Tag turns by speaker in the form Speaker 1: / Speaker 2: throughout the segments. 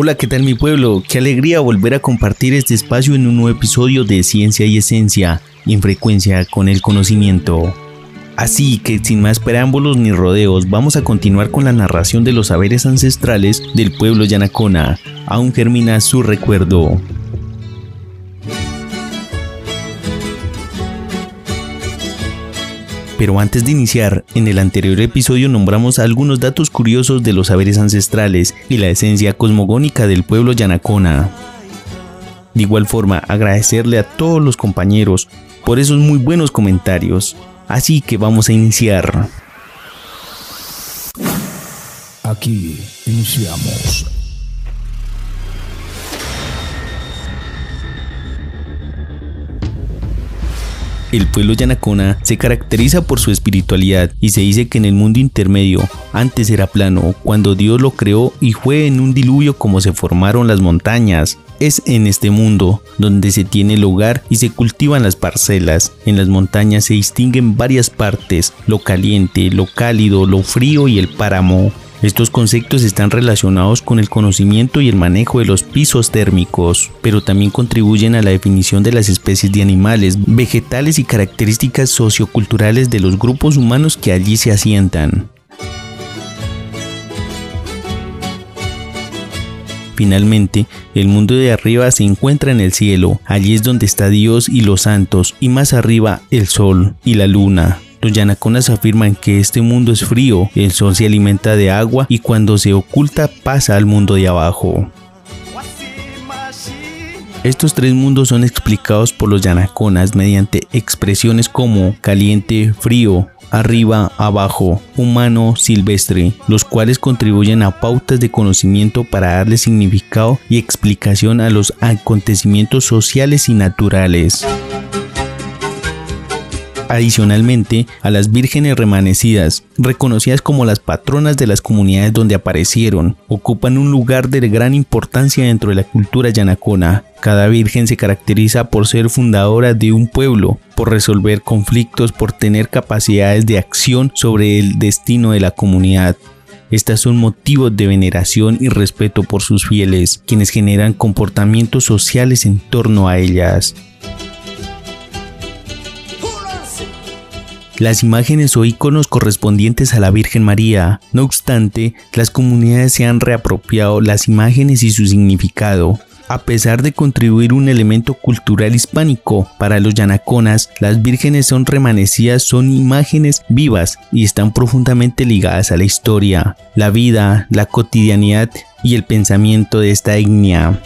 Speaker 1: Hola, ¿qué tal mi pueblo? Qué alegría volver a compartir este espacio en un nuevo episodio de Ciencia y Esencia, en frecuencia con el conocimiento. Así que sin más preámbulos ni rodeos, vamos a continuar con la narración de los saberes ancestrales del pueblo yanacona. Aún germina su recuerdo. Pero antes de iniciar, en el anterior episodio nombramos algunos datos curiosos de los saberes ancestrales y la esencia cosmogónica del pueblo yanacona. De igual forma, agradecerle a todos los compañeros por esos muy buenos comentarios. Así que vamos a iniciar.
Speaker 2: Aquí iniciamos
Speaker 1: El pueblo yanacona se caracteriza por su espiritualidad y se dice que en el mundo intermedio antes era plano cuando Dios lo creó y fue en un diluvio como se formaron las montañas. Es en este mundo donde se tiene lugar y se cultivan las parcelas. En las montañas se distinguen varias partes, lo caliente, lo cálido, lo frío y el páramo. Estos conceptos están relacionados con el conocimiento y el manejo de los pisos térmicos, pero también contribuyen a la definición de las especies de animales, vegetales y características socioculturales de los grupos humanos que allí se asientan. Finalmente, el mundo de arriba se encuentra en el cielo, allí es donde está Dios y los santos, y más arriba el sol y la luna. Los yanaconas afirman que este mundo es frío, el sol se alimenta de agua y cuando se oculta pasa al mundo de abajo. Estos tres mundos son explicados por los yanaconas mediante expresiones como caliente, frío, arriba, abajo, humano, silvestre, los cuales contribuyen a pautas de conocimiento para darle significado y explicación a los acontecimientos sociales y naturales. Adicionalmente, a las vírgenes remanecidas, reconocidas como las patronas de las comunidades donde aparecieron, ocupan un lugar de gran importancia dentro de la cultura yanacona. Cada virgen se caracteriza por ser fundadora de un pueblo, por resolver conflictos, por tener capacidades de acción sobre el destino de la comunidad. Estas son motivos de veneración y respeto por sus fieles, quienes generan comportamientos sociales en torno a ellas. Las imágenes o iconos correspondientes a la Virgen María. No obstante, las comunidades se han reapropiado las imágenes y su significado. A pesar de contribuir un elemento cultural hispánico, para los yanaconas, las vírgenes son remanecidas, son imágenes vivas y están profundamente ligadas a la historia, la vida, la cotidianidad y el pensamiento de esta etnia.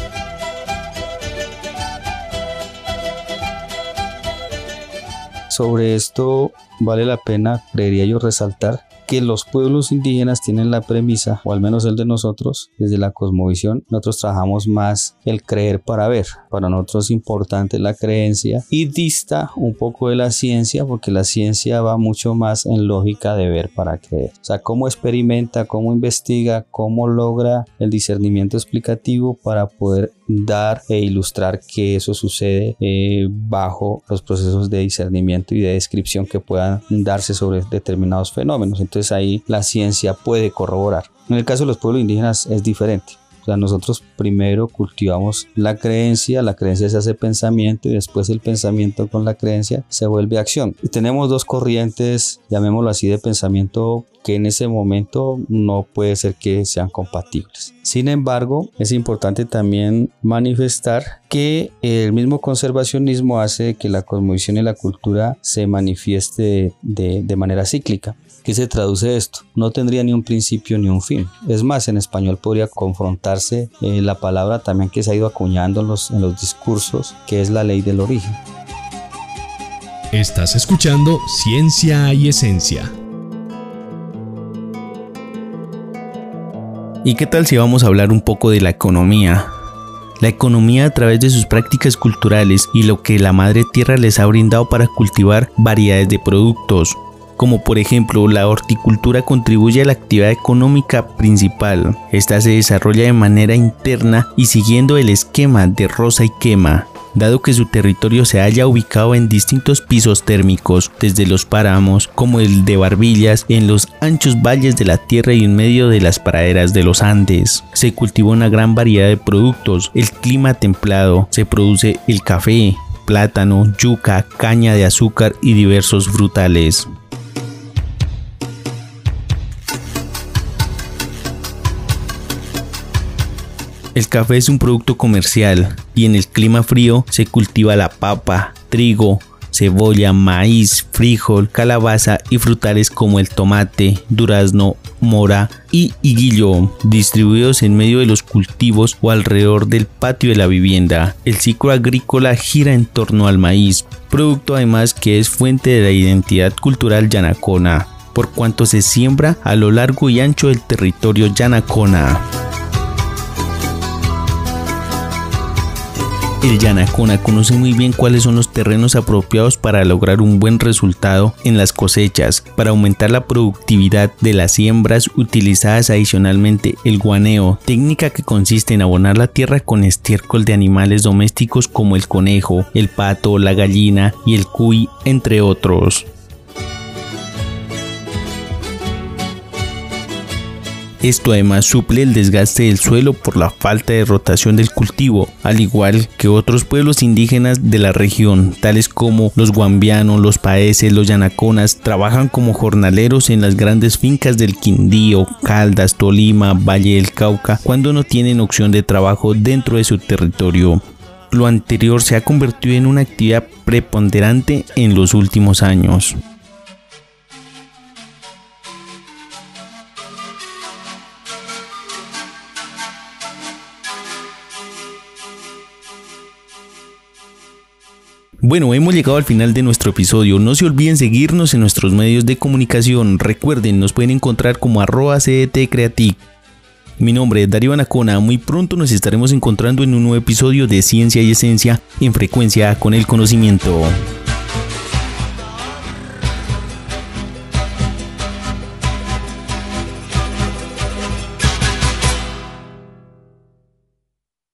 Speaker 3: Sobre esto vale la pena, creería yo, resaltar que los pueblos indígenas tienen la premisa, o al menos el de nosotros, desde la cosmovisión, nosotros trabajamos más el creer para ver. Para nosotros es importante la creencia y dista un poco de la ciencia, porque la ciencia va mucho más en lógica de ver para creer. O sea, cómo experimenta, cómo investiga, cómo logra el discernimiento explicativo para poder dar e ilustrar que eso sucede eh, bajo los procesos de discernimiento y de descripción que puedan darse sobre determinados fenómenos. Entonces, ahí la ciencia puede corroborar. En el caso de los pueblos indígenas es diferente. O sea, nosotros primero cultivamos la creencia, la creencia se hace pensamiento y después el pensamiento con la creencia se vuelve acción. Y tenemos dos corrientes, llamémoslo así, de pensamiento que en ese momento no puede ser que sean compatibles. Sin embargo, es importante también manifestar que el mismo conservacionismo hace que la cosmovisión y la cultura se manifieste de, de manera cíclica. ¿Qué se traduce esto? No tendría ni un principio ni un fin. Es más, en español podría confrontarse eh, la palabra también que se ha ido acuñando en los, en los discursos, que es la ley del origen.
Speaker 4: Estás escuchando Ciencia y Esencia.
Speaker 1: ¿Y qué tal si vamos a hablar un poco de la economía? La economía a través de sus prácticas culturales y lo que la madre tierra les ha brindado para cultivar variedades de productos, como por ejemplo la horticultura contribuye a la actividad económica principal. Esta se desarrolla de manera interna y siguiendo el esquema de rosa y quema, dado que su territorio se haya ubicado en distintos pisos térmicos, desde los páramos como el de Barbillas, en los anchos valles de la tierra y en medio de las praderas de los Andes. Se cultiva una gran variedad de productos, el clima templado, se produce el café, plátano, yuca, caña de azúcar y diversos frutales. El café es un producto comercial y en el clima frío se cultiva la papa, trigo, cebolla, maíz, frijol, calabaza y frutales como el tomate, durazno, mora y higuillo, distribuidos en medio de los cultivos o alrededor del patio de la vivienda. El ciclo agrícola gira en torno al maíz, producto además que es fuente de la identidad cultural yanacona, por cuanto se siembra a lo largo y ancho del territorio yanacona. El Yanacona conoce muy bien cuáles son los terrenos apropiados para lograr un buen resultado en las cosechas, para aumentar la productividad de las siembras utilizadas adicionalmente el guaneo, técnica que consiste en abonar la tierra con estiércol de animales domésticos como el conejo, el pato, la gallina y el cuy, entre otros. Esto además suple el desgaste del suelo por la falta de rotación del cultivo, al igual que otros pueblos indígenas de la región, tales como los guambianos, los paeses, los yanaconas, trabajan como jornaleros en las grandes fincas del Quindío, Caldas, Tolima, Valle del Cauca, cuando no tienen opción de trabajo dentro de su territorio. Lo anterior se ha convertido en una actividad preponderante en los últimos años. Bueno, hemos llegado al final de nuestro episodio. No se olviden seguirnos en nuestros medios de comunicación. Recuerden, nos pueden encontrar como arroba Creatic. Mi nombre es Darío Anacona. Muy pronto nos estaremos encontrando en un nuevo episodio de Ciencia y Esencia en frecuencia con el conocimiento.